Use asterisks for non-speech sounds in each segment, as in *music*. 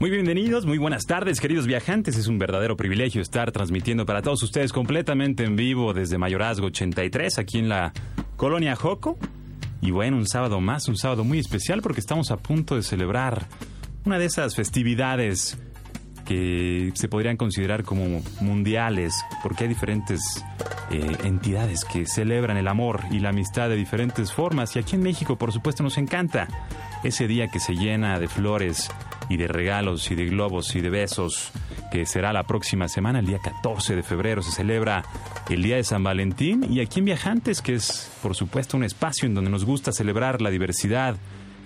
Muy bienvenidos, muy buenas tardes, queridos viajantes. Es un verdadero privilegio estar transmitiendo para todos ustedes completamente en vivo desde Mayorazgo 83, aquí en la colonia Joco. Y bueno, un sábado más, un sábado muy especial porque estamos a punto de celebrar una de esas festividades que se podrían considerar como mundiales, porque hay diferentes eh, entidades que celebran el amor y la amistad de diferentes formas. Y aquí en México, por supuesto, nos encanta ese día que se llena de flores y de regalos y de globos y de besos, que será la próxima semana, el día 14 de febrero, se celebra el Día de San Valentín y aquí en Viajantes, que es por supuesto un espacio en donde nos gusta celebrar la diversidad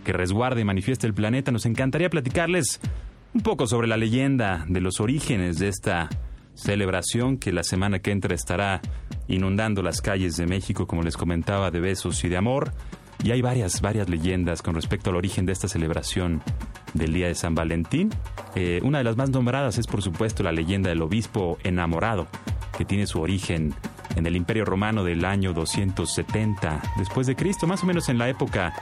que resguarda y manifiesta el planeta, nos encantaría platicarles un poco sobre la leyenda de los orígenes de esta celebración que la semana que entra estará inundando las calles de México, como les comentaba, de besos y de amor. Y hay varias, varias leyendas con respecto al origen de esta celebración del Día de San Valentín. Eh, una de las más nombradas es, por supuesto, la leyenda del obispo enamorado, que tiene su origen en el Imperio Romano del año 270 después de Cristo, más o menos en la época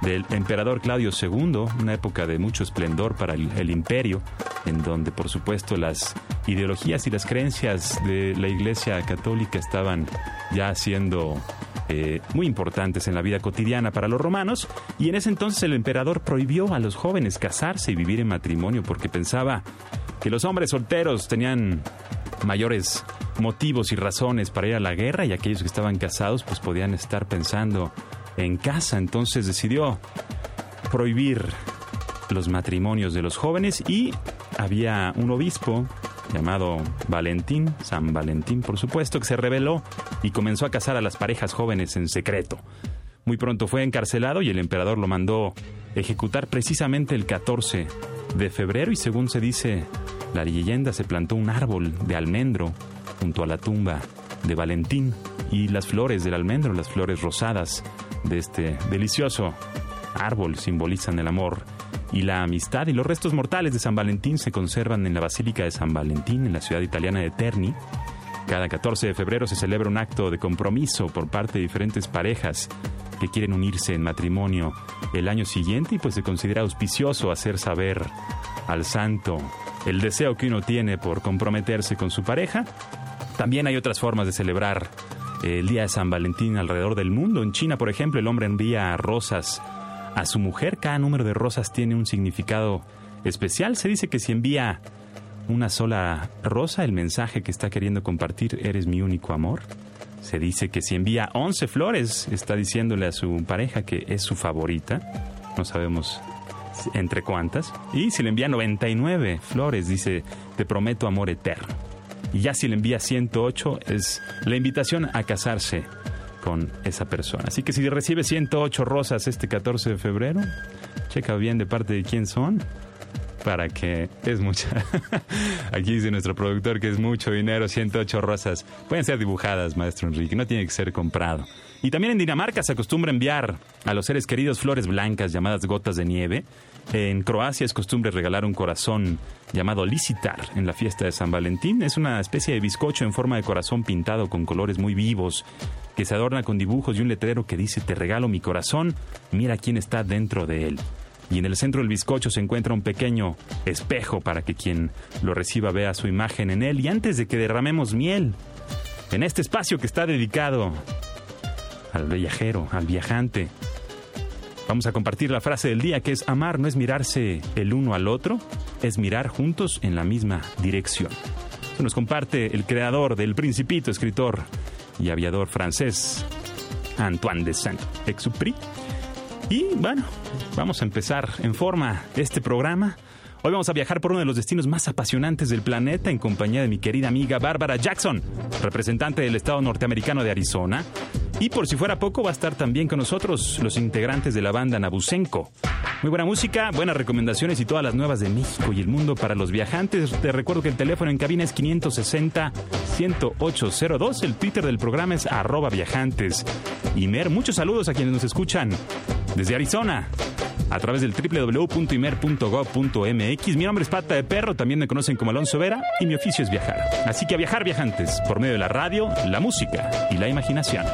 del emperador Claudio II, una época de mucho esplendor para el, imperio, en donde por supuesto las ideologías y las creencias de la Iglesia Católica estaban ya siendo eh, muy importantes en la vida cotidiana para los romanos, y en ese entonces el emperador prohibió a los jóvenes casarse y vivir en matrimonio porque pensaba que los hombres solteros tenían mayores motivos y razones para ir a la guerra y aquellos que estaban casados pues podían estar pensando en casa. Entonces decidió prohibir los matrimonios de los jóvenes y había un obispo llamado Valentín, San Valentín por supuesto, que se rebeló y comenzó a casar a las parejas jóvenes en secreto. Muy pronto fue encarcelado y el emperador lo mandó ejecutar precisamente el 14 de febrero y según se dice la leyenda se plantó un árbol de almendro junto a la tumba de Valentín y las flores del almendro, las flores rosadas de este delicioso árbol simbolizan el amor y la amistad y los restos mortales de San Valentín se conservan en la Basílica de San Valentín en la ciudad italiana de Terni. Cada 14 de febrero se celebra un acto de compromiso por parte de diferentes parejas que quieren unirse en matrimonio el año siguiente y pues se considera auspicioso hacer saber al santo el deseo que uno tiene por comprometerse con su pareja. También hay otras formas de celebrar el día de San Valentín alrededor del mundo. En China, por ejemplo, el hombre envía rosas a su mujer. Cada número de rosas tiene un significado especial. Se dice que si envía una sola rosa, el mensaje que está queriendo compartir, eres mi único amor. Se dice que si envía 11 flores, está diciéndole a su pareja que es su favorita. No sabemos entre cuántas. Y si le envía 99 flores, dice, te prometo amor eterno. Y ya si le envía 108, es la invitación a casarse con esa persona. Así que si recibe 108 rosas este 14 de febrero, checa bien de parte de quién son para que es mucha. *laughs* Aquí dice nuestro productor que es mucho dinero, 108 rosas. Pueden ser dibujadas, maestro Enrique, no tiene que ser comprado. Y también en Dinamarca se acostumbra enviar a los seres queridos flores blancas llamadas gotas de nieve. En Croacia es costumbre regalar un corazón llamado licitar en la fiesta de San Valentín. Es una especie de bizcocho en forma de corazón pintado con colores muy vivos que se adorna con dibujos y un letrero que dice te regalo mi corazón, mira quién está dentro de él y en el centro del bizcocho se encuentra un pequeño espejo para que quien lo reciba vea su imagen en él y antes de que derramemos miel en este espacio que está dedicado al viajero, al viajante, vamos a compartir la frase del día que es amar no es mirarse el uno al otro, es mirar juntos en la misma dirección. Eso nos comparte el creador del Principito, escritor y aviador francés, Antoine de Saint-Exupéry. Y bueno, vamos a empezar en forma este programa. Hoy vamos a viajar por uno de los destinos más apasionantes del planeta en compañía de mi querida amiga Bárbara Jackson, representante del estado norteamericano de Arizona. Y por si fuera poco, va a estar también con nosotros los integrantes de la banda Nabucenco, Muy buena música, buenas recomendaciones y todas las nuevas de México y el mundo para los viajantes. Te recuerdo que el teléfono en cabina es 560-10802. El Twitter del programa es arroba viajantes. Imer, muchos saludos a quienes nos escuchan desde Arizona a través del www.imer.gov.mx. Mi nombre es Pata de Perro, también me conocen como Alonso Vera y mi oficio es viajar. Así que a viajar viajantes por medio de la radio, la música y la imaginación.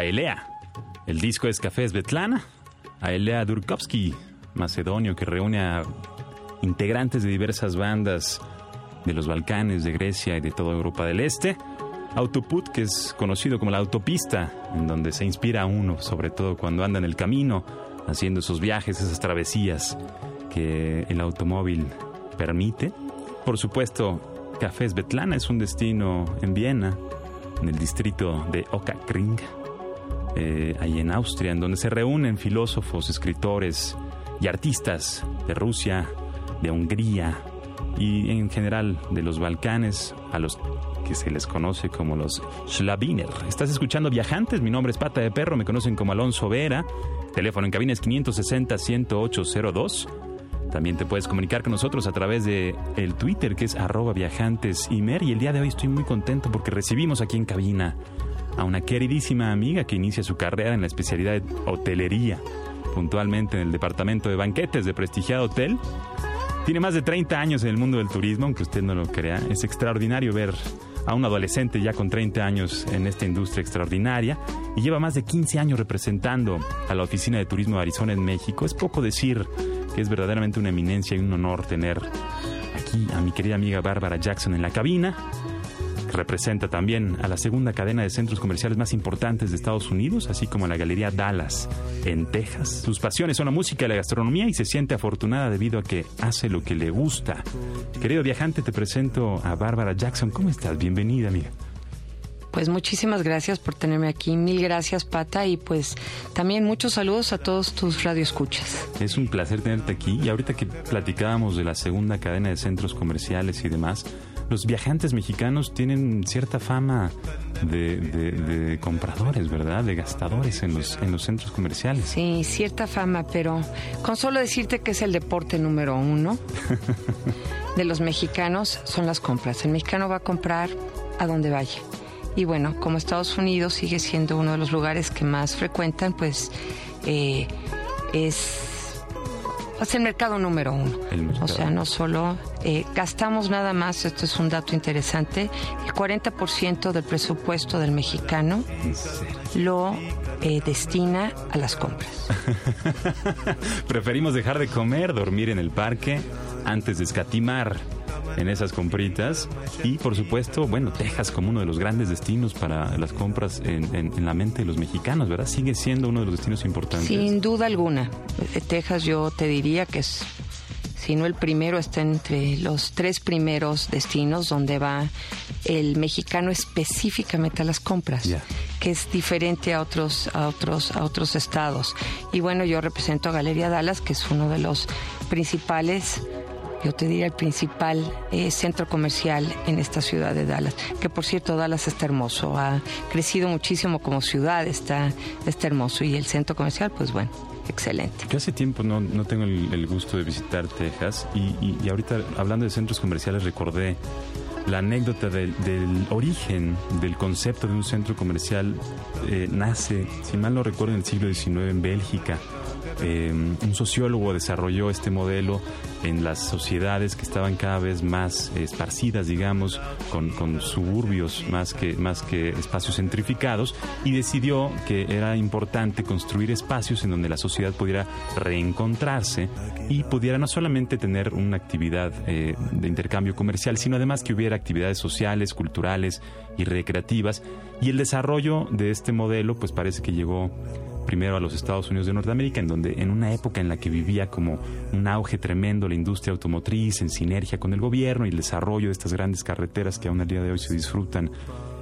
De Aelea. El disco es Café Svetlana. Aelea Durkovsky, macedonio, que reúne a integrantes de diversas bandas de los Balcanes, de Grecia y de toda Europa del Este. Autoput, que es conocido como la autopista, en donde se inspira a uno, sobre todo cuando anda en el camino, haciendo esos viajes, esas travesías que el automóvil permite. Por supuesto, Café Svetlana es un destino en Viena, en el distrito de Okakring, eh, ahí en Austria, en donde se reúnen filósofos, escritores y artistas de Rusia, de Hungría y en general de los Balcanes, a los que se les conoce como los Schlabiner. Estás escuchando Viajantes, mi nombre es Pata de Perro, me conocen como Alonso Vera, teléfono en cabina es 560-10802. También te puedes comunicar con nosotros a través de el Twitter que es arroba viajantesimer y el día de hoy estoy muy contento porque recibimos aquí en cabina a una queridísima amiga que inicia su carrera en la especialidad de hotelería, puntualmente en el departamento de banquetes de prestigiado hotel. Tiene más de 30 años en el mundo del turismo, aunque usted no lo crea. Es extraordinario ver a un adolescente ya con 30 años en esta industria extraordinaria y lleva más de 15 años representando a la Oficina de Turismo de Arizona en México. Es poco decir que es verdaderamente una eminencia y un honor tener aquí a mi querida amiga Bárbara Jackson en la cabina. Representa también a la segunda cadena de centros comerciales más importantes de Estados Unidos, así como a la Galería Dallas en Texas. Sus pasiones son la música y la gastronomía y se siente afortunada debido a que hace lo que le gusta. Querido viajante, te presento a Bárbara Jackson. ¿Cómo estás? Bienvenida, amiga. Pues muchísimas gracias por tenerme aquí. Mil gracias, Pata. Y pues también muchos saludos a todos tus radioescuchas. Es un placer tenerte aquí. Y ahorita que platicábamos de la segunda cadena de centros comerciales y demás, los viajantes mexicanos tienen cierta fama de, compradores, ¿verdad? De gastadores en los, en los centros comerciales. Sí, cierta fama, pero con solo decirte que es el deporte número uno *laughs* de los mexicanos son las compras. El mexicano va a comprar a donde vaya. Y bueno, como Estados Unidos sigue siendo uno de los lugares que más frecuentan, pues eh, es es el mercado número uno. O sea, no solo eh, gastamos nada más, esto es un dato interesante, el 40% del presupuesto del mexicano lo eh, destina a las compras. *laughs* Preferimos dejar de comer, dormir en el parque, antes de escatimar en esas compritas. Y por supuesto, bueno, Texas como uno de los grandes destinos para las compras en, la mente de los mexicanos, ¿verdad? Sigue siendo uno de los destinos importantes. Sin duda alguna. Eh, Texas yo te diría que es, si no el primero, está entre los tres primeros destinos donde va el mexicano específicamente a las compras. que es diferente a otros a otros a otros estados. Y bueno, yo represento a Galería Dallas, que es uno de los principales yo te diría el principal eh, centro comercial en esta ciudad de Dallas, que por cierto Dallas está hermoso, ha crecido muchísimo como ciudad, está, está hermoso y el centro comercial, pues bueno, excelente. Yo hace tiempo no, no tengo el, gusto de visitar Texas y, y, ahorita hablando de centros comerciales recordé la anécdota del, origen del concepto de un centro comercial eh, nace, si mal no recuerdo, en el siglo XIX en Bélgica eh, un sociólogo desarrolló este modelo en las sociedades que estaban cada vez más esparcidas, digamos, con, suburbios más que, más que espacios centrificados, y decidió que era importante construir espacios en donde la sociedad pudiera reencontrarse y pudiera no solamente tener una actividad eh, de intercambio comercial, sino además que hubiera actividades sociales, culturales y recreativas. Y el desarrollo de este modelo, pues parece que llegó primero a los Estados Unidos de Norteamérica, en donde en una época en la que vivía como un auge tremendo la industria automotriz, en sinergia con el gobierno y el desarrollo de estas grandes carreteras que aún al día de hoy se disfrutan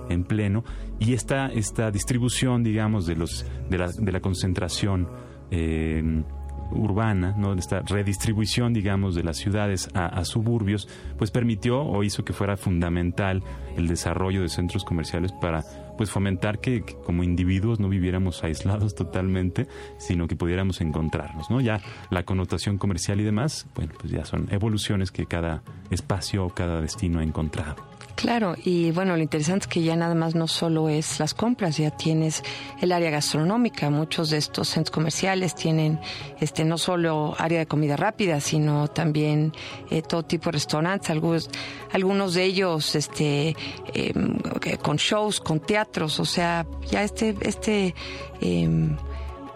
en pleno, y esta, esta distribución, digamos, de, los, de, la, de la concentración eh, urbana, ¿no? esta redistribución, digamos, de las ciudades a, suburbios, pues permitió o hizo que fuera fundamental el desarrollo de centros comerciales para pues fomentar que, como individuos no viviéramos aislados totalmente, sino que pudiéramos encontrarnos, ¿no? Ya la connotación comercial y demás, bueno, pues ya son evoluciones que cada espacio o cada destino ha encontrado. Claro, y bueno, lo interesante es que ya nada más no solo es las compras, ya tienes el área gastronómica. Muchos de estos centros comerciales tienen este no solo área de comida rápida, sino también eh, todo tipo de restaurantes, algunos, algunos de ellos este em, con shows, con teatros, o sea, ya este este eh,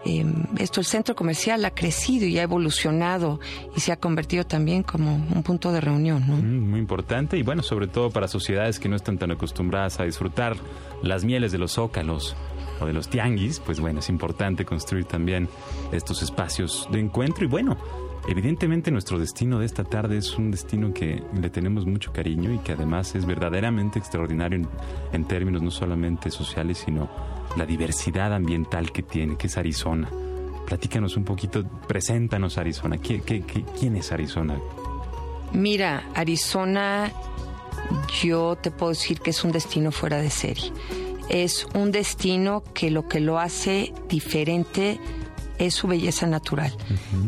Em, esto el centro comercial ha crecido y ha evolucionado y se ha convertido también como un punto de reunión. Mm, muy importante y bueno, sobre todo para sociedades que no están tan acostumbradas a disfrutar las mieles de los zócalos o de los tianguis, pues bueno, es importante construir también estos espacios de encuentro y bueno, Evidentemente nuestro destino de esta tarde es un destino que le tenemos mucho cariño y que además es verdaderamente extraordinario en, en términos no solamente sociales, sino la diversidad ambiental que tiene, que es Arizona. Platícanos un poquito, preséntanos Arizona. quién es Arizona? Mira, Arizona, yo te puedo decir que es un destino fuera de serie. Es un destino que lo que lo hace diferente es su belleza natural.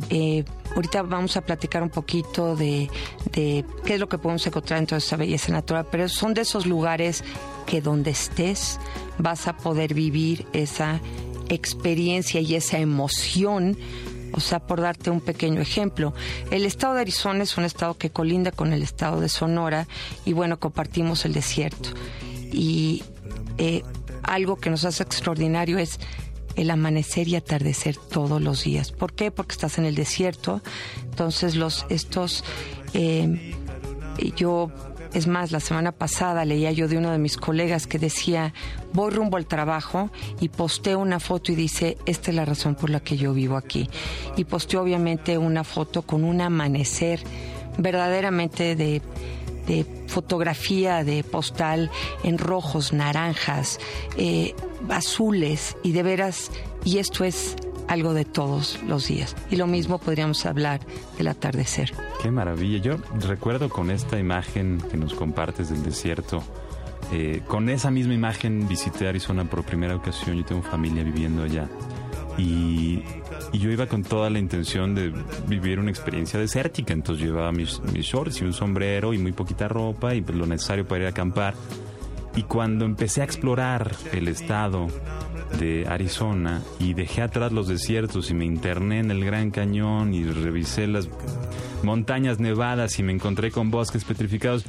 Eh, ahorita vamos a platicar un poquito de, qué es lo que podemos encontrar en toda esa belleza natural, pero son de esos lugares que donde estés vas a poder vivir esa experiencia y esa emoción. O sea, por darte un pequeño ejemplo, el estado de Arizona es un estado que colinda con el estado de Sonora y bueno, compartimos el desierto. Y eh, algo que nos hace extraordinario es el amanecer y atardecer todos los días. ¿Por qué? Porque estás en el desierto. Entonces los estos eh, yo es más, la semana pasada leía yo de uno de mis colegas que decía, voy rumbo al trabajo y posté una foto y dice, esta es la razón por la que yo vivo aquí. Y posteó obviamente una foto con un amanecer verdaderamente de de fotografía de postal en rojos, naranjas, eh, azules y de veras, y esto es algo de todos los días. Y lo mismo podríamos hablar del atardecer. Qué maravilla. Yo recuerdo con esta imagen que nos compartes del desierto, eh, con esa misma imagen visité Arizona por primera ocasión. Yo tengo familia viviendo allá. Y, yo iba con toda la intención de vivir una experiencia desértica. Entonces llevaba mis, mis shorts y un sombrero y muy poquita ropa y pues lo necesario para ir a acampar. Y cuando empecé a explorar el estado de Arizona y dejé atrás los desiertos y me interné en el Gran Cañón y revisé las montañas nevadas y me encontré con bosques petrificados,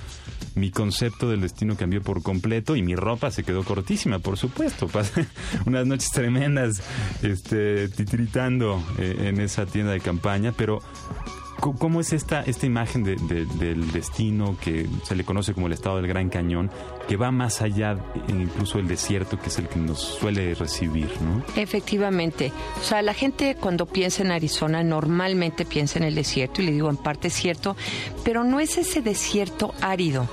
mi concepto del destino cambió por completo y mi ropa se quedó cortísima, por supuesto. *laughs* Pasé unas noches tremendas este, titiritando eh, en esa tienda de campaña, pero ¿Cómo es esta, esta imagen del destino que se le conoce como el estado del Gran Cañón, que va más allá incluso del desierto, que es el que nos suele recibir, ¿no? Efectivamente. O sea, la gente cuando piensa en Arizona normalmente piensa en el desierto, y le digo en parte es cierto, pero no es ese desierto árido.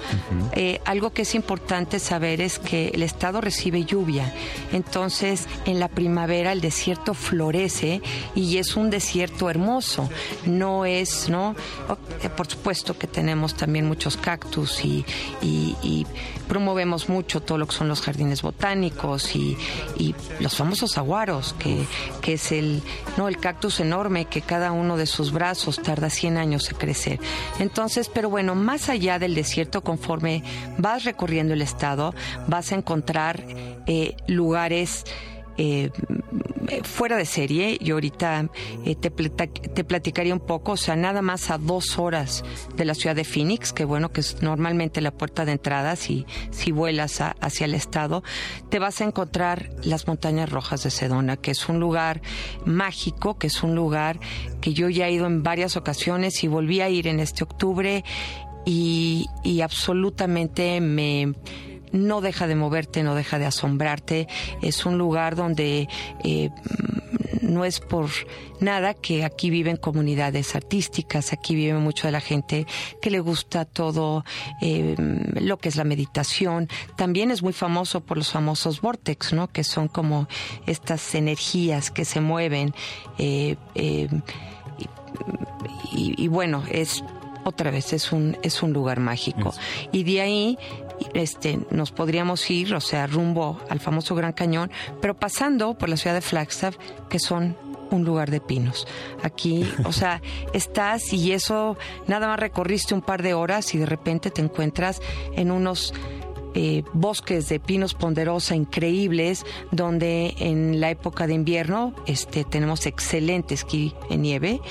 Eh, algo que es importante saber es que el estado recibe lluvia. Entonces, en la primavera el desierto florece y es un desierto hermoso. No es ¿no? Por supuesto que tenemos también muchos cactus y, promovemos mucho todo lo que son los jardines botánicos y, los famosos aguaros, que, que, es el, ¿no? el cactus enorme que cada uno de sus brazos tarda 100 años en crecer. Entonces, pero bueno, más allá del desierto, conforme vas recorriendo el estado, vas a encontrar eh, lugares eh, fuera de serie. y ahorita eh, te, te, platicaría un poco, o sea, nada más a dos horas de la ciudad de Phoenix, que bueno, que es normalmente la puerta de entrada, si, si vuelas hacia el estado, te vas a encontrar las montañas rojas de Sedona, que es un lugar mágico, que es un lugar que yo ya he ido en varias ocasiones y volví a ir en este octubre y, y absolutamente me no deja de moverte, no deja de asombrarte. Es un lugar donde eh, no es por nada que aquí viven comunidades artísticas, aquí vive mucho de la gente que le gusta todo eh, lo que es la meditación. También es muy famoso por los famosos vortex, ¿no? Que son como estas energías que se mueven. Eh, y, bueno, es otra vez es un es un lugar mágico y de ahí este, nos podríamos ir, o sea, rumbo al famoso Gran Cañón, pero pasando por la ciudad de Flagstaff, que son un lugar de pinos. Aquí, o sea, *laughs* estás y eso, nada más recorriste un par de horas y de repente te encuentras en unos eh, bosques de pinos ponderosa increíbles, donde en la época de invierno este, tenemos excelente esquí en nieve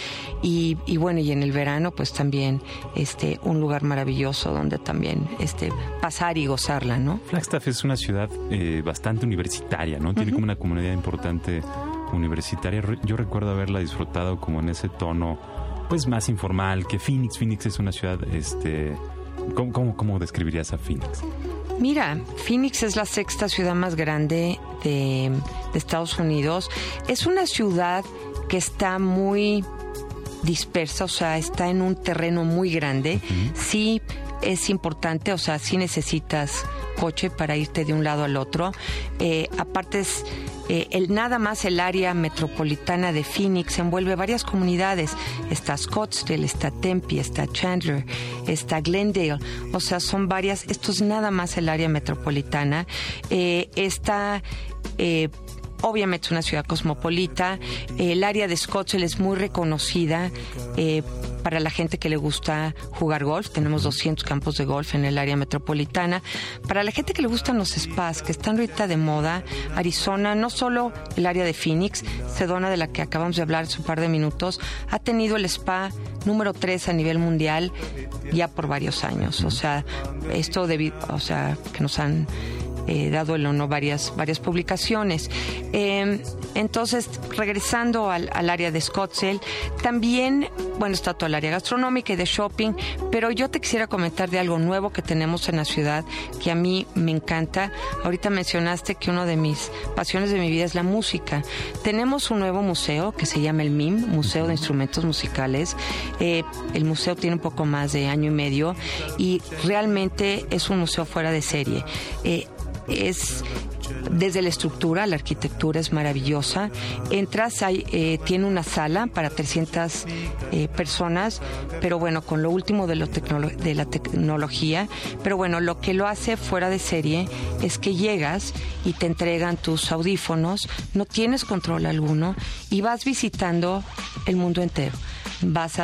y, bueno, y en el verano pues también este, un lugar maravilloso donde también este, pasar y gozarla, ¿no? Flagstaff es una ciudad eh, bastante universitaria, ¿no? Tiene como una comunidad importante universitaria. Yo recuerdo haberla disfrutado como en ese tono pues más informal que Phoenix. Phoenix es una ciudad, este, ¿cómo, cómo, cómo describirías a Phoenix? Mira, Phoenix es la sexta ciudad más grande de, Estados Unidos. Es una ciudad que está muy dispersa, o sea, está en un terreno muy grande. Sí es importante, o sea, sí necesitas coche para irte de un lado al otro. Eh, aparte es eh, el, nada más el área metropolitana de Phoenix envuelve varias comunidades. Está Scottsdale, está Tempe, está Chandler, está Glendale. O sea, son varias. Esto es nada más el área metropolitana. Eh, está eh, obviamente una ciudad cosmopolita. El área de Scottsdale es muy reconocida eh, para la gente que le gusta jugar golf. Tenemos 200 campos de golf en el área metropolitana. Para la gente que le gustan los spas, que están ahorita de moda, Arizona, no solo el área de Phoenix, Sedona, de la que acabamos de hablar hace un par de minutos, ha tenido el spa número 3 a nivel mundial ya por varios años. O sea, esto debido, o sea, que nos han eh, dado el honor varias, varias publicaciones. Em, entonces, regresando al, área de Scottsdale, también, bueno, está todo el área gastronómica y de shopping, pero yo te quisiera comentar de algo nuevo que tenemos en la ciudad que a mí me encanta. Ahorita mencionaste que una de mis pasiones de mi vida es la música. Tenemos un nuevo museo que se llama el MIM, Museo de Instrumentos Musicales. Eh, el museo tiene un poco más de año y medio y realmente es un museo fuera de serie. Eh, es desde la estructura, la arquitectura es maravillosa. Entras, hay, eh, tiene una sala para 300 eh, personas, pero bueno, con lo último de, de la tecnología. Pero bueno, lo que lo hace fuera de serie es que llegas y te entregan tus audífonos, no tienes control alguno y vas visitando el mundo entero. Vas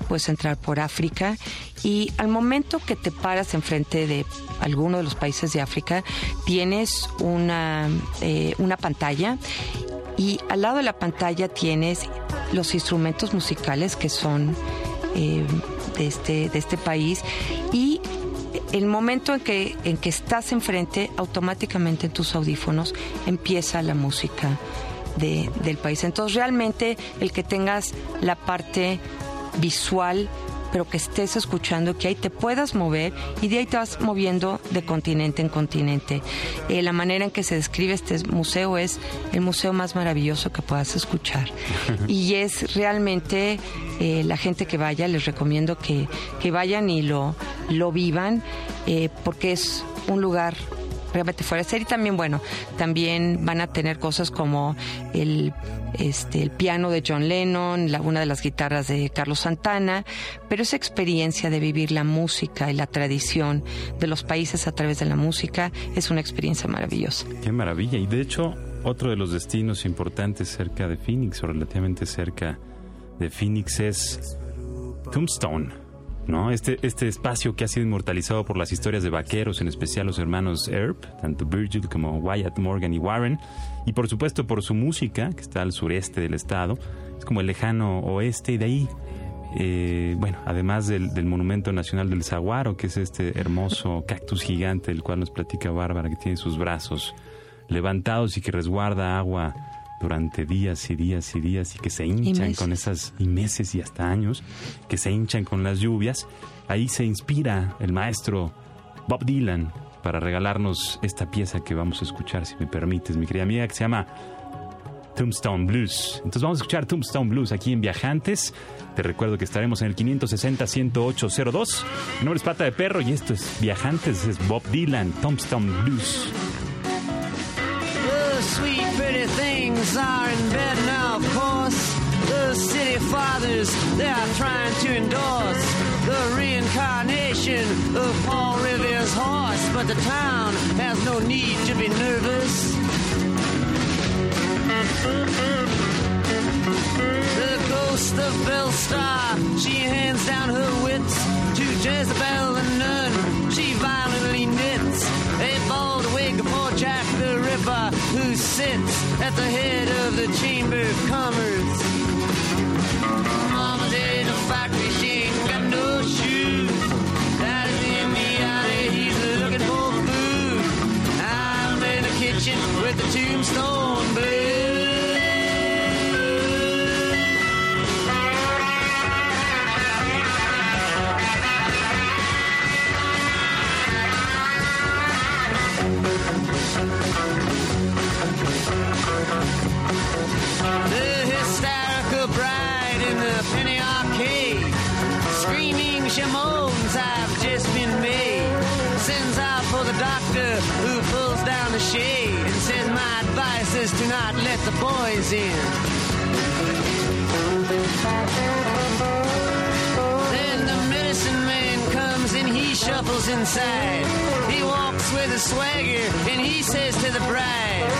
a pues entrar por África. Y al momento que te paras enfrente de alguno de los países de África, tienes una, eh, una pantalla. Y al lado de la pantalla tienes los instrumentos musicales que son eh, de, este, de este país. Y el momento en que, en que estás enfrente, automáticamente en tus audífonos empieza la música del país. Entonces realmente el que tengas la parte visual pero que estés escuchando, que ahí te puedas mover y de ahí te vas moviendo de continente en continente. Eh, la manera en que se describe este museo es el museo más maravilloso que puedas escuchar. *laughs* y es realmente eh, la gente que vaya, les recomiendo que, que vayan y lo, lo vivan, eh, porque es un lugar realmente fuera de serie. También, bueno, también van a tener cosas como el, este, el piano de John Lennon, la, una de las guitarras de Carlos Santana, pero esa experiencia de vivir la música y la tradición de los países a través de la música es una experiencia maravillosa. Qué maravilla. Y de hecho, otro de los destinos importantes cerca de Phoenix, o relativamente cerca de Phoenix, es Tombstone ¿no? Este, este espacio que ha sido inmortalizado por las historias de vaqueros, en especial los hermanos Earp, tanto Virgil como Wyatt Morgan y Warren, y por supuesto por su música, que está al sureste del estado, es como el lejano oeste, y de ahí, eh, bueno, además del, del, Monumento Nacional del Zaguaro, que es este hermoso cactus gigante del cual nos platica Bárbara, que tiene sus brazos levantados y que resguarda agua durante días y días y días y que se hinchan con esas y meses y hasta años, que se hinchan con las lluvias. Ahí se inspira el maestro Bob Dylan para regalarnos esta pieza que vamos a escuchar, si me permites, mi querida amiga, que se llama Tombstone Blues. Entonces vamos a escuchar Tombstone Blues aquí en Viajantes. Te recuerdo que estaremos en el 560-10802. Mi nombre es Pata de Perro y esto es Viajantes, es Bob Dylan, Tombstone Blues. Sweet, pretty things are in bed now, of course. The city fathers, they are trying to endorse the reincarnation of Paul Revere's horse. But the town has no need to be nervous. The ghost of Bellstar, she hands down her wits Jezebel the nun. She violently knits a bald wig for Jack the Ripper who sits at the head of the Chamber of Commerce. Mama's in a factory, she ain't got no shoes. Daddy's in the alley, he's looking for food. I'm in the kitchen with the tombstone blues. To not let the boys in. Then the medicine man comes and he shuffles inside. He walks with a swagger and he says to the bride,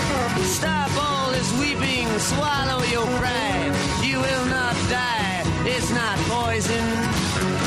Stop all this weeping, swallow your pride. You will not die, it's not poison.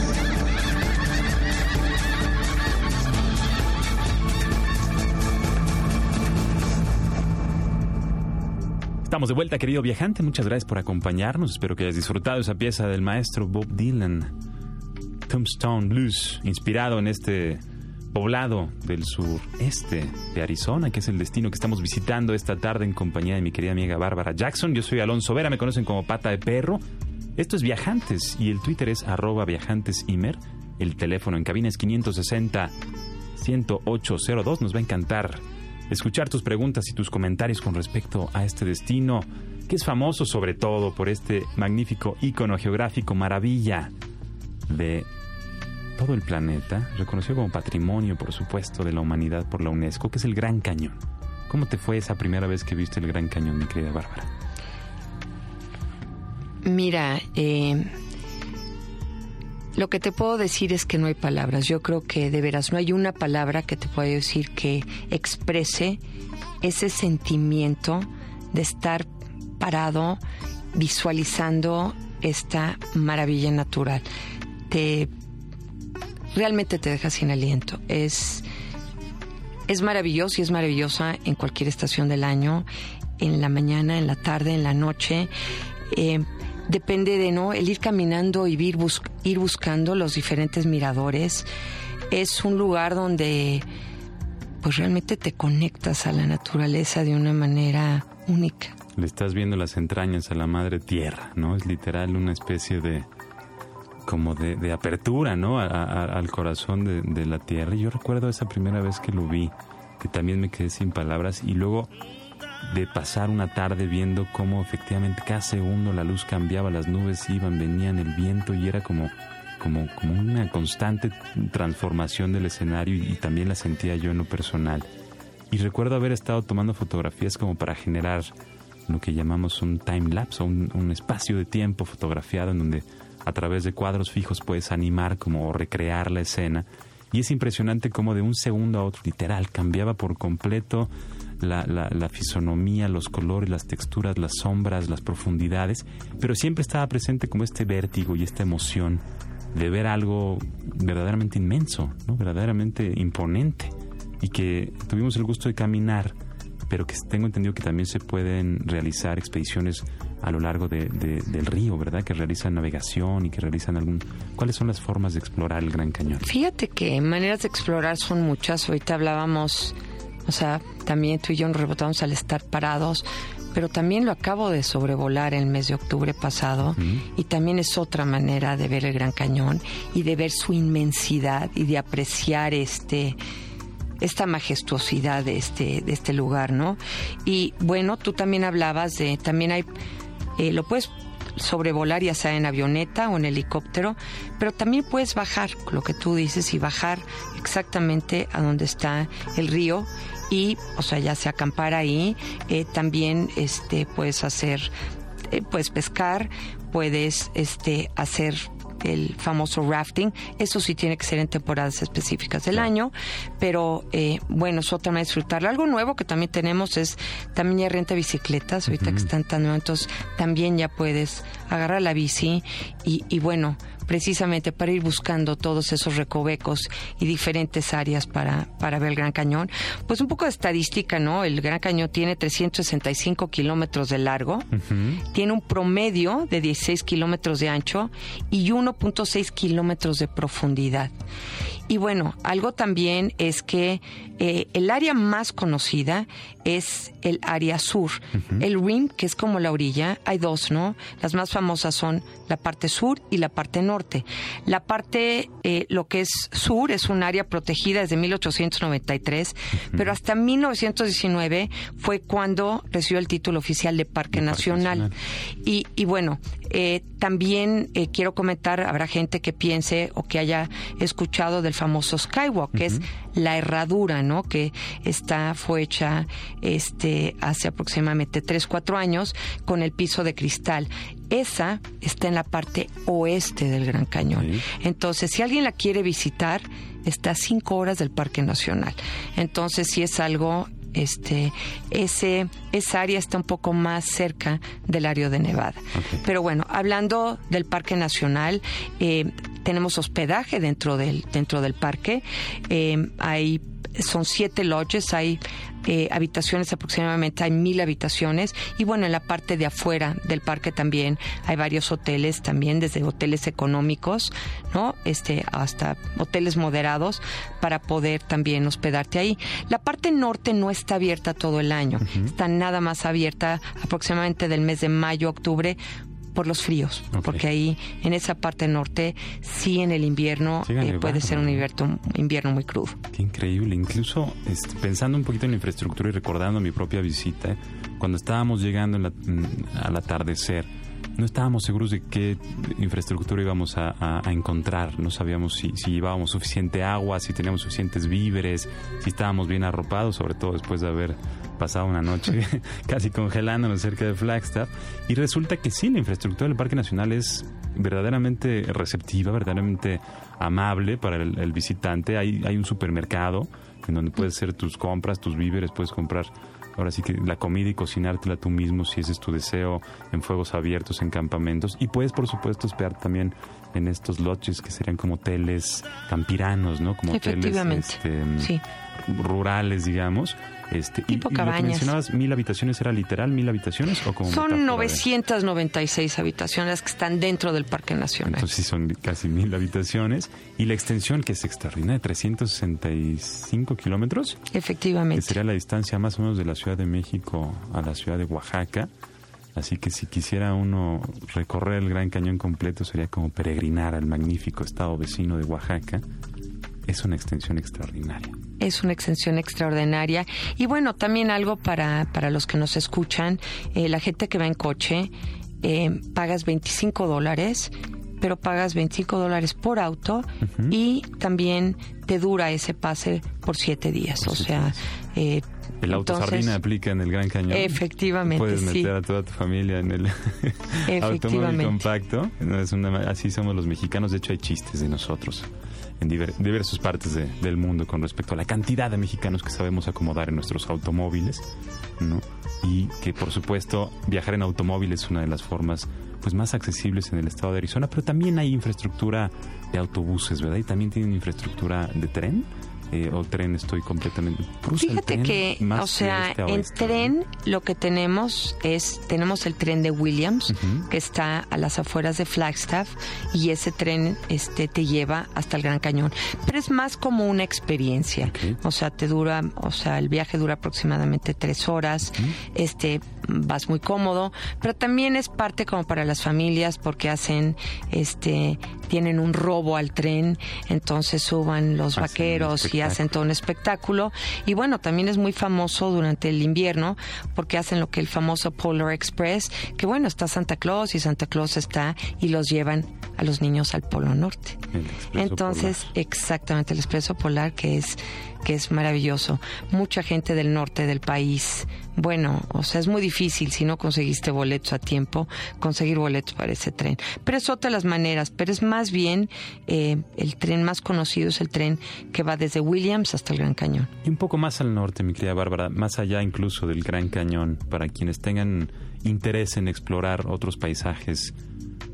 De vuelta, querido viajante. Muchas gracias por acompañarnos. Espero que hayas disfrutado esa pieza del maestro Bob Dylan, Tombstone Blues, inspirado en este poblado del sureste de Arizona, que es el destino que estamos visitando esta tarde en compañía de mi querida amiga Bárbara Jackson. Yo soy Alonso Vera, me conocen como Pata de Perro. Esto es Viajantes y el Twitter es arroba viajantesimer. El teléfono en cabina es 560 10802. Nos va a encantar escuchar tus preguntas y tus comentarios con respecto a este destino, que es famoso sobre todo por este magnífico ícono geográfico, maravilla de todo el planeta, reconocido como patrimonio, por supuesto, de la humanidad por la UNESCO, que es el Gran Cañón. ¿Cómo te fue esa primera vez que viste el Gran Cañón, mi querida Bárbara? Mira, eh, lo que te puedo decir es que no hay palabras. Yo creo que de veras no hay una palabra que te pueda decir que exprese ese sentimiento de estar parado visualizando esta maravilla natural. Te realmente te deja sin aliento. Es es maravilloso y es maravillosa en cualquier estación del año, en la mañana, en la tarde, en la noche. Eh, depende de no el ir caminando y ir, bus ir buscando los diferentes miradores. Es un lugar donde pues realmente te conectas a la naturaleza de una manera única. Le estás viendo las entrañas a la madre tierra, ¿no? Es literal una especie de como de, de apertura, ¿no? A, a, al corazón de, de, la tierra. Yo recuerdo esa primera vez que lo vi, que también me quedé sin palabras. Y luego de pasar una tarde viendo cómo efectivamente cada segundo la luz cambiaba, las nubes iban, venían, el viento y era como, como, como una constante transformación del escenario y, también la sentía yo en lo personal. Y recuerdo haber estado tomando fotografías como para generar lo que llamamos un time lapse o un, espacio de tiempo fotografiado en donde a través de cuadros fijos puedes animar como recrear la escena. Y es impresionante cómo de un segundo a otro, literal, cambiaba por completo la, fisonomía, los colores, las texturas, las sombras, las profundidades, pero siempre estaba presente como este vértigo y esta emoción de ver algo verdaderamente inmenso, ¿no? verdaderamente imponente, y que tuvimos el gusto de caminar, pero que tengo entendido que también se pueden realizar expediciones a lo largo de, del río, ¿verdad? Que realizan navegación y que realizan algún... ¿Cuáles son las formas de explorar el Gran Cañón? Fíjate que maneras de explorar son muchas. Ahorita hablábamos, o sea, también tú y yo nos rebotamos al estar parados, pero también lo acabo de sobrevolar el mes de octubre pasado y también es otra manera de ver el Gran Cañón y de ver su inmensidad y de apreciar este esta majestuosidad de este, de este lugar, ¿no? Y bueno, tú también hablabas de, también hay, eh, lo puedes sobrevolar ya sea en avioneta o en helicóptero, pero también puedes bajar, lo que tú dices, y bajar exactamente a donde está el río y, o sea, ya sea acampar ahí, eh, también este, puedes hacer, eh, puedes pescar, puedes este, hacer el famoso rafting. Eso sí tiene que ser en temporadas específicas del año, pero eh, bueno, eso también disfrutarlo. Algo nuevo que también tenemos es, también ya renta bicicletas, ahorita que están tan nuevos, entonces también ya puedes agarrar la bici y, y bueno, precisamente para ir buscando todos esos recovecos y diferentes áreas para, para ver el Gran Cañón. Pues un poco de estadística, ¿no? El Gran Cañón tiene 365 kilómetros de largo, tiene un promedio de 16 kilómetros de ancho y 1.6 kilómetros de profundidad. Y bueno, algo también es que eh, el área más conocida es el área sur. El rim, que es como la orilla, hay dos, ¿no? Las más famosas son la parte sur y la parte norte. La parte, eh, lo que es sur, es un área protegida desde 1893, pero hasta 1919 fue cuando recibió el título oficial de Parque, Nacional. Y, y, bueno, eh, también eh, quiero comentar, habrá gente que piense o que haya escuchado del famoso Skywalk, que es la herradura, ¿no? Que está, fue hecha este, hace aproximadamente 3, 4 años con el piso de cristal. Esa está en la parte oeste del Gran Cañón. Entonces, si alguien la quiere visitar, está a 5 horas del Parque Nacional. Entonces, si es algo este ese esa área está un poco más cerca del área de Nevada. Pero bueno, hablando del Parque Nacional, eh, tenemos hospedaje dentro del dentro del parque. Eh, hay son siete lodges, hay eh, habitaciones aproximadamente, hay mil habitaciones y bueno, en la parte de afuera del parque también hay varios hoteles también, desde hoteles económicos, ¿no? Este, hasta hoteles moderados para poder también hospedarte ahí. La parte norte no está abierta todo el año, está nada más abierta aproximadamente del mes de mayo octubre por los fríos, porque ahí en esa parte norte sí en el invierno eh, puede ser un invierno, invierno muy crudo. Qué increíble, incluso este, pensando un poquito en la infraestructura y recordando mi propia visita, cuando estábamos llegando al atardecer, no estábamos seguros de qué infraestructura íbamos a, encontrar. No sabíamos si, si, llevábamos suficiente agua, si teníamos suficientes víveres, si estábamos bien arropados, sobre todo después de haber pasado una noche *laughs* *laughs* casi congelándonos cerca de Flagstaff. Y resulta que sí, la infraestructura del Parque Nacional es verdaderamente receptiva, verdaderamente amable para el, el visitante. Hay, hay un supermercado en donde puedes hacer tus compras, tus víveres, puedes comprar ahora sí que la comida y cocinártela tú mismo si ese es tu deseo en fuegos abiertos, en campamentos. Y puedes, por supuesto, esperar también en estos lodges que serían como hoteles campiranos, ¿no? Como hoteles este, rurales, digamos. Este, tipo y, cabañas. Lo que mencionabas, mil habitaciones, ¿era literal mil habitaciones o como Son 996 habitaciones que están dentro del Parque Nacional. Entonces sí son casi mil habitaciones. Y la extensión, que es extraordinaria, de 365 kilómetros. Efectivamente. Que sería la distancia más o menos de la Ciudad de México a la ciudad de Oaxaca. Así que si quisiera uno recorrer el Gran Cañón completo sería como peregrinar al magnífico estado vecino de Oaxaca. Es una extensión extraordinaria es una extensión extraordinaria. Y bueno, también algo para, para los que nos escuchan, eh, la gente que va en coche, eh, pagas 25 dólares, pero pagas 25 dólares por auto y también te dura ese pase por siete días. o sea, eh, el auto sardina aplica en el Gran Cañón. Efectivamente, Puedes sí. meter a toda tu familia en el *laughs* automóvil compacto. Es una, así somos los mexicanos. De hecho, hay chistes de nosotros en diversas partes del mundo con respecto a la cantidad de mexicanos que sabemos acomodar en nuestros automóviles, ¿no? Y que por supuesto viajar en automóvil es una de las formas pues más accesibles en el estado de Arizona, pero también hay infraestructura de autobuses, ¿verdad? Y también tienen infraestructura de tren eh, o tren estoy completamente... Fíjate que, o sea, en tren lo que tenemos es, tenemos el tren de Williams, que está a las afueras de Flagstaff, y ese tren este te lleva hasta el Gran Cañón. Pero es más como una experiencia. O sea, te dura, o sea, el viaje dura aproximadamente tres horas, este, vas muy cómodo, pero también es parte como para las familias porque hacen, este, tienen un robo al tren, entonces suban los vaqueros y y hacen todo un espectáculo. Y bueno, también es muy famoso durante el invierno porque hacen lo que el famoso Polar Express, que bueno, está Santa Claus y Santa Claus está y los llevan a los niños al Polo Norte. Entonces, polar. exactamente el expreso polar que es que es maravilloso. Mucha gente del norte del país. Bueno, o sea, es muy difícil si no conseguiste boletos a tiempo, conseguir boletos para ese tren. Pero es otra de las maneras, pero es más bien eh, el tren más conocido es el tren que va desde Williams hasta el Gran Cañón. Y un poco más al norte, mi querida Bárbara, más allá incluso del Gran Cañón, para quienes tengan interés en explorar otros paisajes,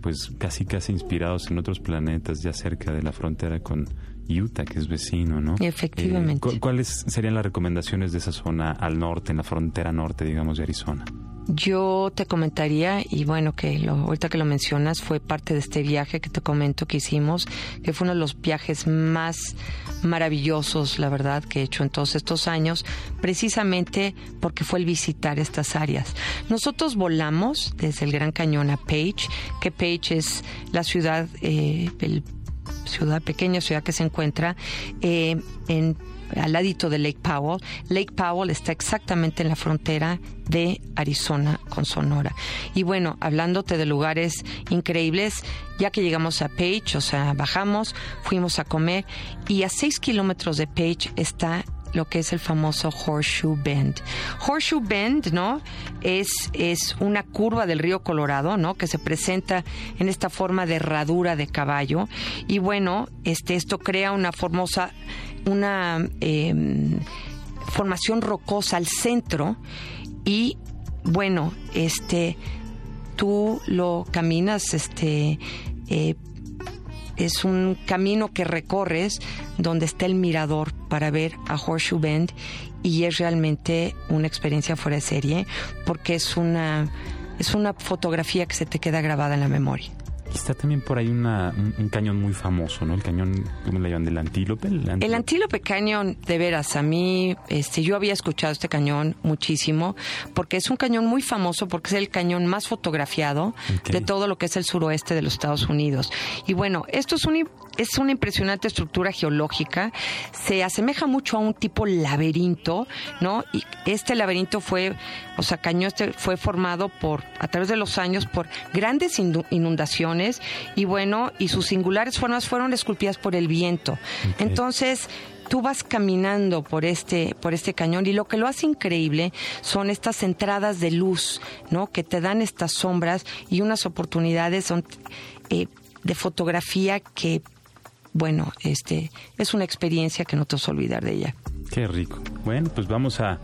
pues casi casi inspirados en otros planetas, ya cerca de la frontera con Utah, que es vecino, ¿no? Efectivamente. Eh, ¿cu- ¿Cuáles serían las recomendaciones de esa zona al norte, en la frontera norte, digamos, de Arizona? Yo te comentaría, y bueno, que lo, ahorita que lo mencionas, fue parte de este viaje que te comento que hicimos, que fue uno de los viajes más maravillosos, la verdad, que he hecho en todos estos años, precisamente porque fue el visitar estas áreas. Nosotros volamos desde el Gran Cañón a Page, que Page es la ciudad, eh, el ciudad, pequeña ciudad que se encuentra eh, en al ladito de Lake Powell. Lake Powell está exactamente en la frontera de Arizona con Sonora. Y bueno, hablándote de lugares increíbles, ya que llegamos a Page, o sea, bajamos, fuimos a comer y a seis kilómetros de Page está lo que es el famoso Horseshoe Bend. Horseshoe Bend, ¿no? Es, es una curva del río Colorado, ¿no? Que se presenta en esta forma de herradura de caballo. Y bueno, este, esto crea una formosa, una eh, formación rocosa al centro. Y bueno, este, tú lo caminas, este, eh, es un camino que recorres donde está el mirador para ver a Horseshoe Bend y es realmente una experiencia fuera de serie porque es una es una fotografía que se te queda grabada en la memoria. Está también por ahí una, un, un cañón muy famoso, ¿no? El cañón, ¿cómo le llaman? Del antílope. El antílope. El Antílope Canyon, de veras, a mí, este, yo había escuchado este cañón muchísimo, porque es un cañón muy famoso, porque es el cañón más fotografiado de todo lo que es el suroeste de los Estados Unidos. Y bueno, esto es un, es una impresionante estructura geológica, se asemeja mucho a un tipo laberinto, ¿no? Y este laberinto fue, o sea, cañón este fue formado por, a través de los años, por grandes inundaciones y bueno, y sus singulares formas fueron esculpidas por el viento. Entonces, tú vas caminando por este por este cañón y lo que lo hace increíble son estas entradas de luz, ¿no? Que te dan estas sombras y unas oportunidades son eh, de fotografía que bueno, este es una experiencia que no te vas a olvidar de ella. Qué rico. Bueno, pues vamos a,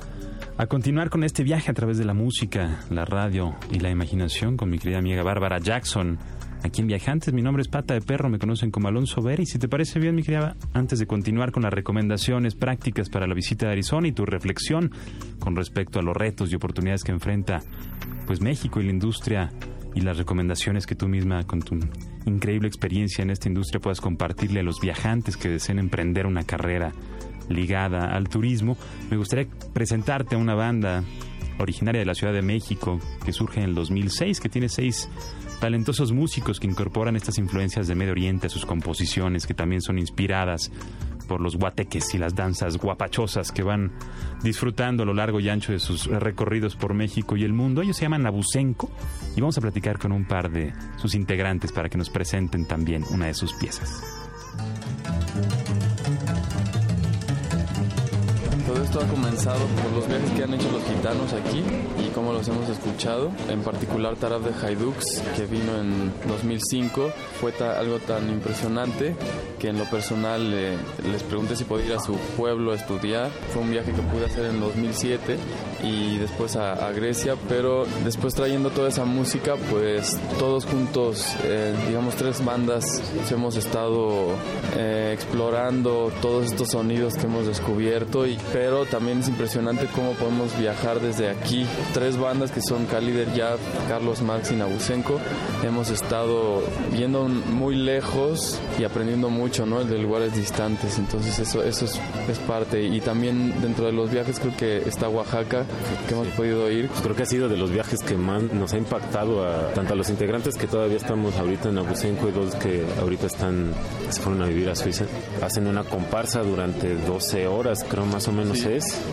a continuar con este viaje a través de la música, la radio y la imaginación con mi querida amiga Bárbara Jackson. Aquí en Viajantes, mi nombre es Pata de Perro, me conocen como Alonso Vera. Y si te parece bien, mi querida, antes de continuar con las recomendaciones prácticas para la visita de Arizona y tu reflexión con respecto a los retos y oportunidades que enfrenta pues México y la industria y las recomendaciones que tú misma con tu increíble experiencia en esta industria puedas compartirle a los viajantes que deseen emprender una carrera ligada al turismo, me gustaría presentarte a una banda originaria de la Ciudad de México que surge en el 2006, que tiene seis talentosos músicos que incorporan estas influencias de Medio Oriente a sus composiciones, que también son inspiradas los guateques y las danzas guapachosas que van disfrutando a lo largo y ancho de sus recorridos por México y el mundo. Ellos se llaman Nabucenco y vamos a platicar con un par de sus integrantes para que nos presenten también una de sus piezas. Esto ha comenzado por los viajes que han hecho los gitanos aquí y cómo los hemos escuchado. En particular Tarab de Haidux, que vino en 2005, fue ta- algo tan impresionante que en lo personal eh, les pregunté si podía ir a su pueblo a estudiar. Fue un viaje que pude hacer en 2007 y después a, a Grecia, pero después trayendo toda esa música, pues todos juntos, eh, digamos tres bandas, hemos estado eh, explorando todos estos sonidos que hemos descubierto, y, pero también es impresionante cómo podemos viajar desde aquí. Tres bandas que son Calider Ya, Carlos Marx y Nabucenco. Hemos estado yendo muy lejos y aprendiendo mucho, ¿no? De lugares distantes. Entonces eso, eso es, parte. Y también dentro de los viajes creo que está Oaxaca, que hemos podido ir. Pues creo que ha sido de los viajes que más nos ha impactado a tanto a los integrantes que todavía estamos ahorita en Nabucenco y dos que ahorita están se fueron a vivir a Suiza. Hacen una comparsa durante 12 horas, creo más o menos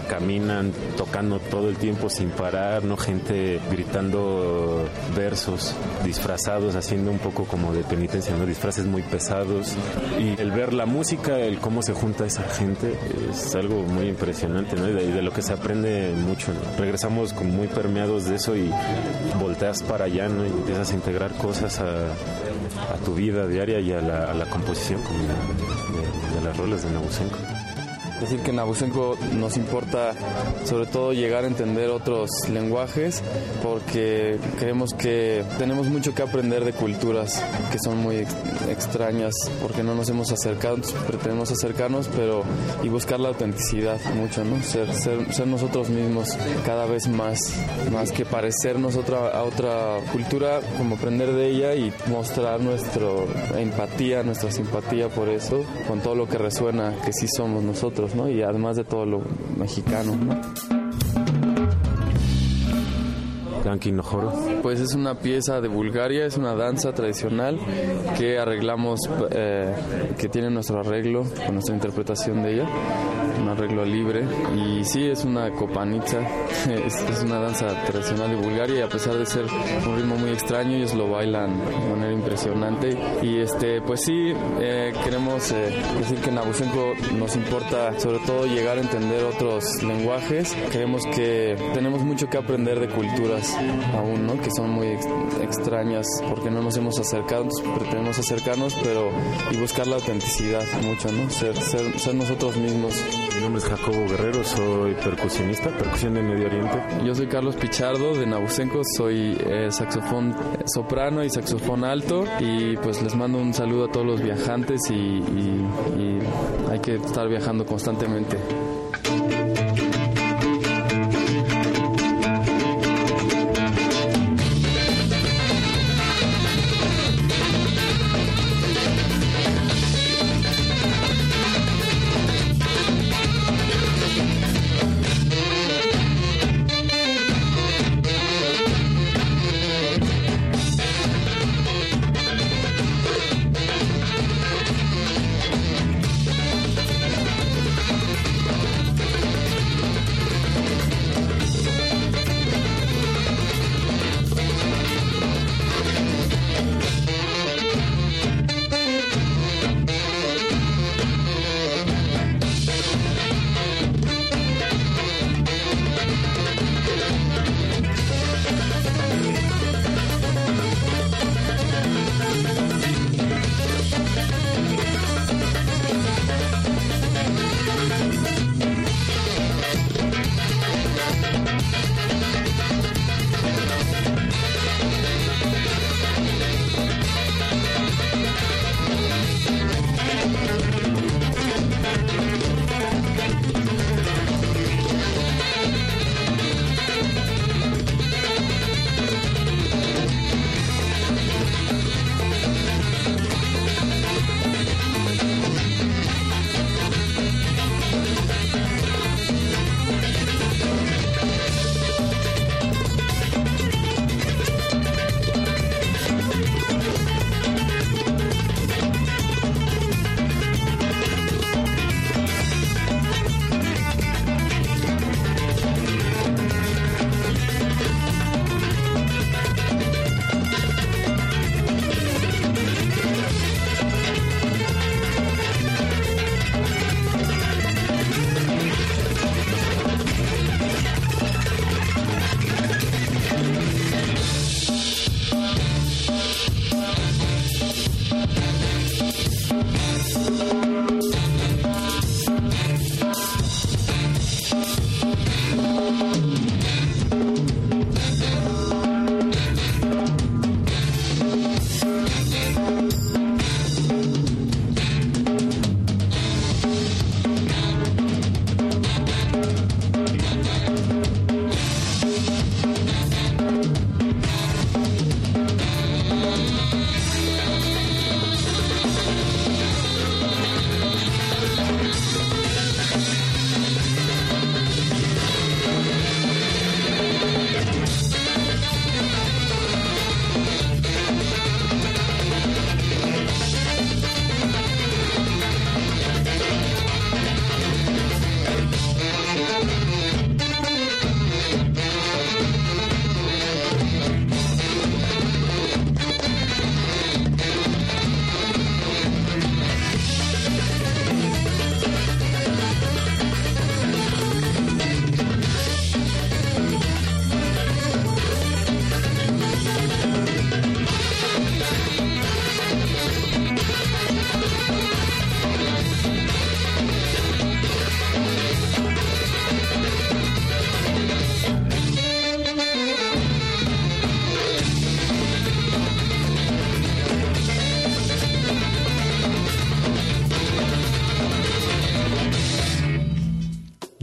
Caminan tocando todo el tiempo sin parar, no gente gritando versos, disfrazados, haciendo un poco como de penitencia, ¿no? Disfraces muy pesados. Y el ver la música, el cómo se junta esa gente, es algo muy impresionante, ¿no? Y de, de lo que se aprende mucho, ¿no? Regresamos como muy permeados de eso y volteas para allá, ¿no? Y empiezas a integrar cosas a, a tu vida diaria y a la, a la composición como de, de- de las rolas de Nabucenco. Decir que en nos importa sobre todo llegar a entender otros lenguajes porque creemos que tenemos mucho que aprender de culturas que son muy ex- extrañas porque no nos hemos acercado, pretendemos acercarnos pero y buscar la autenticidad mucho, ¿no? Ser, ser, ser nosotros mismos cada vez más, más que parecernos otra, a otra cultura, como aprender de ella y mostrar nuestra empatía, nuestra simpatía por eso, con todo lo que resuena que sí somos nosotros, ¿no? Y además de todo lo mexicano, ¿no? Kanki Nojoro. Pues es una pieza de Bulgaria, es una danza tradicional que arreglamos, eh, que tiene nuestro arreglo con nuestra interpretación de ella, un arreglo libre. Y sí, es una copanitza, *laughs* es, una danza tradicional de Bulgaria y a pesar de ser un ritmo muy extraño, ellos lo bailan de manera impresionante. Y este, pues sí, eh, queremos eh, decir que en Nabucenco nos importa sobre todo llegar a entender otros lenguajes. Creemos que tenemos mucho que aprender de culturas aún, ¿no? Que son muy ex- extrañas porque no nos hemos acercado, pretendemos acercarnos, pero y buscar la autenticidad mucho, ¿no? Ser, ser, ser nosotros mismos. Mi nombre es Jacobo Guerrero, soy percusionista, percusión de Medio Oriente. Yo soy Carlos Pichardo de Nabucenco, soy eh, saxofón soprano y saxofón alto y pues les mando un saludo a todos los viajantes y, y- y hay que estar viajando constantemente.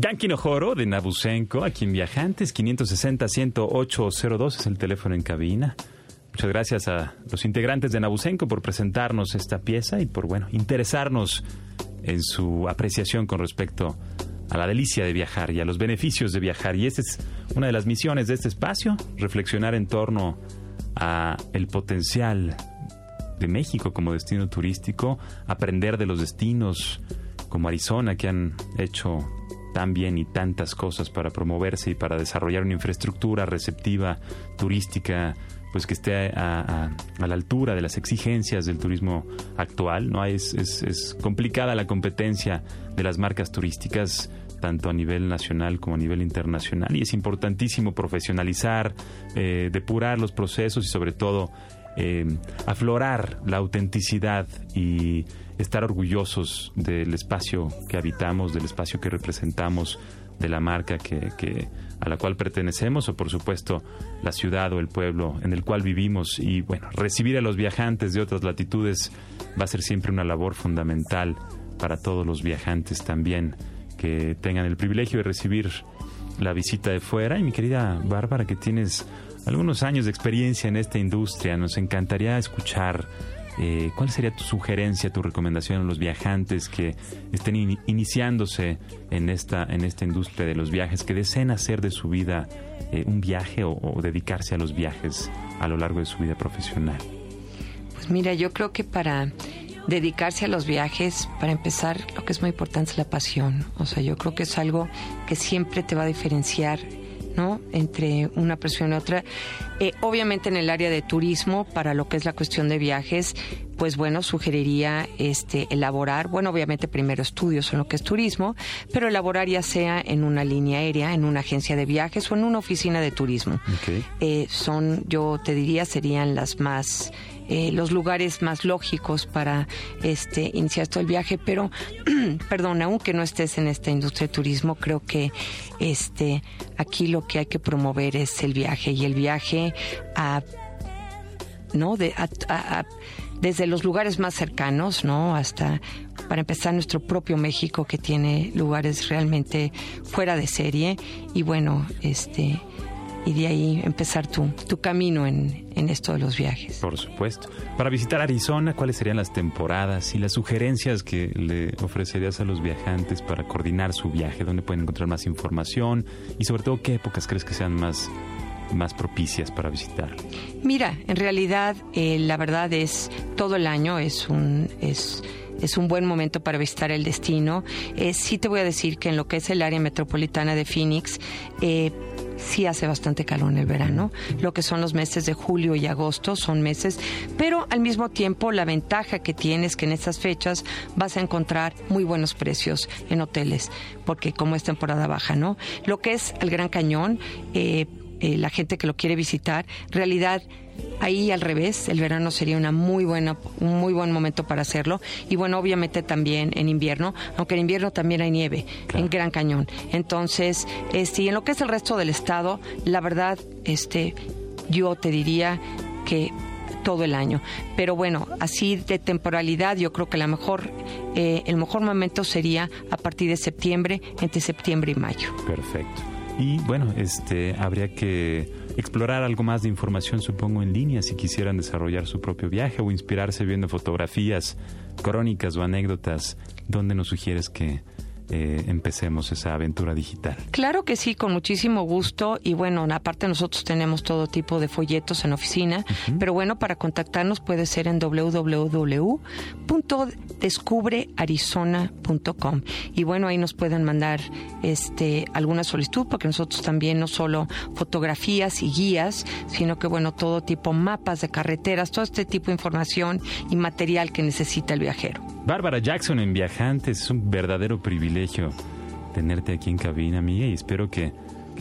Yankee Nojoro de Nabusenko, aquí en Viajantes, 560-108-02 es el teléfono en cabina. Muchas gracias a los integrantes de Nabusenko por presentarnos esta pieza y por, bueno, interesarnos en su apreciación con respecto a la delicia de viajar y a los beneficios de viajar. Y esta es una de las misiones de este espacio, reflexionar en torno a el potencial de México como destino turístico, aprender de los destinos como Arizona que han hecho tan bien y tantas cosas para promoverse y para desarrollar una infraestructura receptiva turística pues que esté a, la altura de las exigencias del turismo actual no es, es, complicada la competencia de las marcas turísticas tanto a nivel nacional como a nivel internacional y es importantísimo profesionalizar eh, depurar los procesos y sobre todo eh, aflorar la autenticidad y estar orgullosos del espacio que habitamos, del espacio que representamos, de la marca que, a la cual pertenecemos o por supuesto la ciudad o el pueblo en el cual vivimos. Y bueno, recibir a los viajantes de otras latitudes va a ser siempre una labor fundamental para todos los viajantes también que tengan el privilegio de recibir la visita de fuera. Y mi querida Bárbara que tienes algunos años de experiencia en esta industria, nos encantaría escuchar eh, ¿cuál sería tu sugerencia, tu recomendación a los viajantes que estén iniciándose en esta, en esta industria de los viajes, que deseen hacer de su vida eh, un viaje o, dedicarse a los viajes a lo largo de su vida profesional? Pues mira, yo creo que para dedicarse a los viajes, para empezar, lo que es muy importante es la pasión. O sea, yo creo que es algo que siempre te va a diferenciar ¿no? Entre una persona y otra. Eh, obviamente en el área de turismo, para lo que es la cuestión de viajes, pues bueno, sugeriría este elaborar, bueno, obviamente primero estudios en lo que es turismo, pero elaborar ya sea en una línea aérea, en una agencia de viajes o en una oficina de turismo. Eh, son, yo te diría, serían las más eh, los lugares más lógicos para este iniciar todo el viaje, pero *clears throat* perdón, aunque no estés en esta industria de turismo, creo que este aquí lo que hay que promover es el viaje y el viaje a no de desde los lugares más cercanos, ¿no? Hasta para empezar nuestro propio México que tiene lugares realmente fuera de serie y bueno, este y de ahí empezar tu, tu camino en, en, esto de los viajes. Por supuesto. Para visitar Arizona, ¿cuáles serían las temporadas y las sugerencias que le ofrecerías a los viajantes para coordinar su viaje? ¿Dónde pueden encontrar más información? Y sobre todo, ¿qué épocas crees que sean más más propicias para visitar? Mira, en realidad eh, la verdad es todo el año es un es es un buen momento para visitar el destino. Eh, sí te voy a decir que en lo que es el área metropolitana de Phoenix, eh, sí hace bastante calor en el verano. Lo que son los meses de julio y agosto son meses, pero al mismo tiempo la ventaja que tienes que en estas fechas vas a encontrar muy buenos precios en hoteles, porque como es temporada baja, ¿no? Lo que es el Gran Cañón, eh, eh, la gente que lo quiere visitar, en realidad ahí al revés, el verano sería una muy buena, un muy buen momento para hacerlo. Y bueno, obviamente también en invierno, aunque en invierno también hay nieve en Gran Cañón. Entonces, este, en lo que es el resto del estado, la verdad, este, yo te diría que todo el año. Pero bueno, así de temporalidad, yo creo que la mejor, eh, el mejor momento sería a partir de septiembre, entre septiembre y mayo. Perfecto. Y bueno, este habría que explorar algo más de información, supongo, en línea si quisieran desarrollar su propio viaje o inspirarse viendo fotografías, crónicas o anécdotas. ¿Dónde nos sugieres que eh, empecemos esa aventura digital. Claro que sí, con muchísimo gusto. Y bueno, aparte nosotros tenemos todo tipo de folletos en oficina, pero bueno, para contactarnos puede ser en www.descubrearizona.com. Y bueno, ahí nos pueden mandar este alguna solicitud, porque nosotros también no solo fotografías y guías, sino que bueno, todo tipo mapas de carreteras, todo este tipo de información y material que necesita el viajero. Bárbara Jackson en Viajantes, es un verdadero privilegio tenerte aquí en cabina, amiga, y espero que,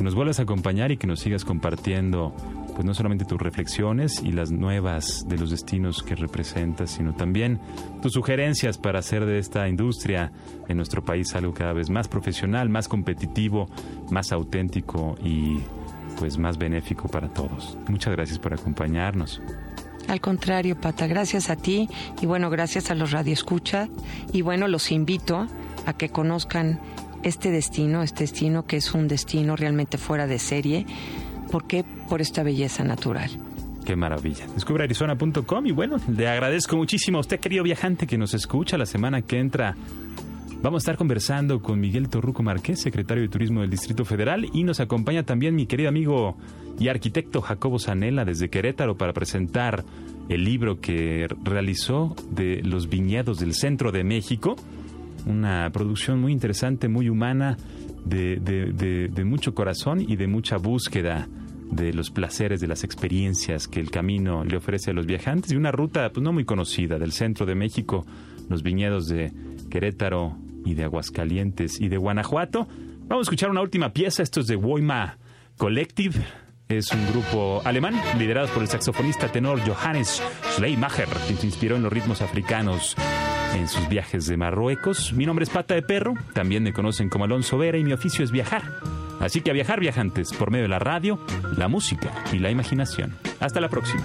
nos vuelvas a acompañar y que nos sigas compartiendo pues no solamente tus reflexiones y las nuevas de los destinos que representas, sino también tus sugerencias para hacer de esta industria en nuestro país algo cada vez más profesional, más competitivo, más auténtico y pues más benéfico para todos. Muchas gracias por acompañarnos. Al contrario, Pata, gracias a ti y bueno, gracias a los radioescuchas y bueno, los invito a que conozcan este destino, este destino que es un destino realmente fuera de serie. ¿Por qué? Por esta belleza natural. Qué maravilla. Descubre arizona.com y bueno, le agradezco muchísimo a usted, querido viajante, que nos escucha la semana que entra. Vamos a estar conversando con Miguel Torruco Márquez, secretario de Turismo del Distrito Federal, y nos acompaña también mi querido amigo y arquitecto Jacobo Zanella desde Querétaro para presentar el libro que realizó de los viñedos del centro de México. Una producción muy interesante, muy humana, de, mucho corazón y de mucha búsqueda de los placeres, de las experiencias que el camino le ofrece a los viajantes y una ruta pues, no muy conocida del centro de México, los viñedos de Querétaro y de Aguascalientes y de Guanajuato. Vamos a escuchar una última pieza, esto es de Woima Collective. Es un grupo alemán liderado por el saxofonista tenor Johannes Schleimacher, quien se inspiró en los ritmos africanos en sus viajes de Marruecos. Mi nombre es Pata de Perro, también me conocen como Alonso Vera y mi oficio es viajar. Así que a viajar viajantes por medio de la radio, la música y la imaginación. Hasta la próxima.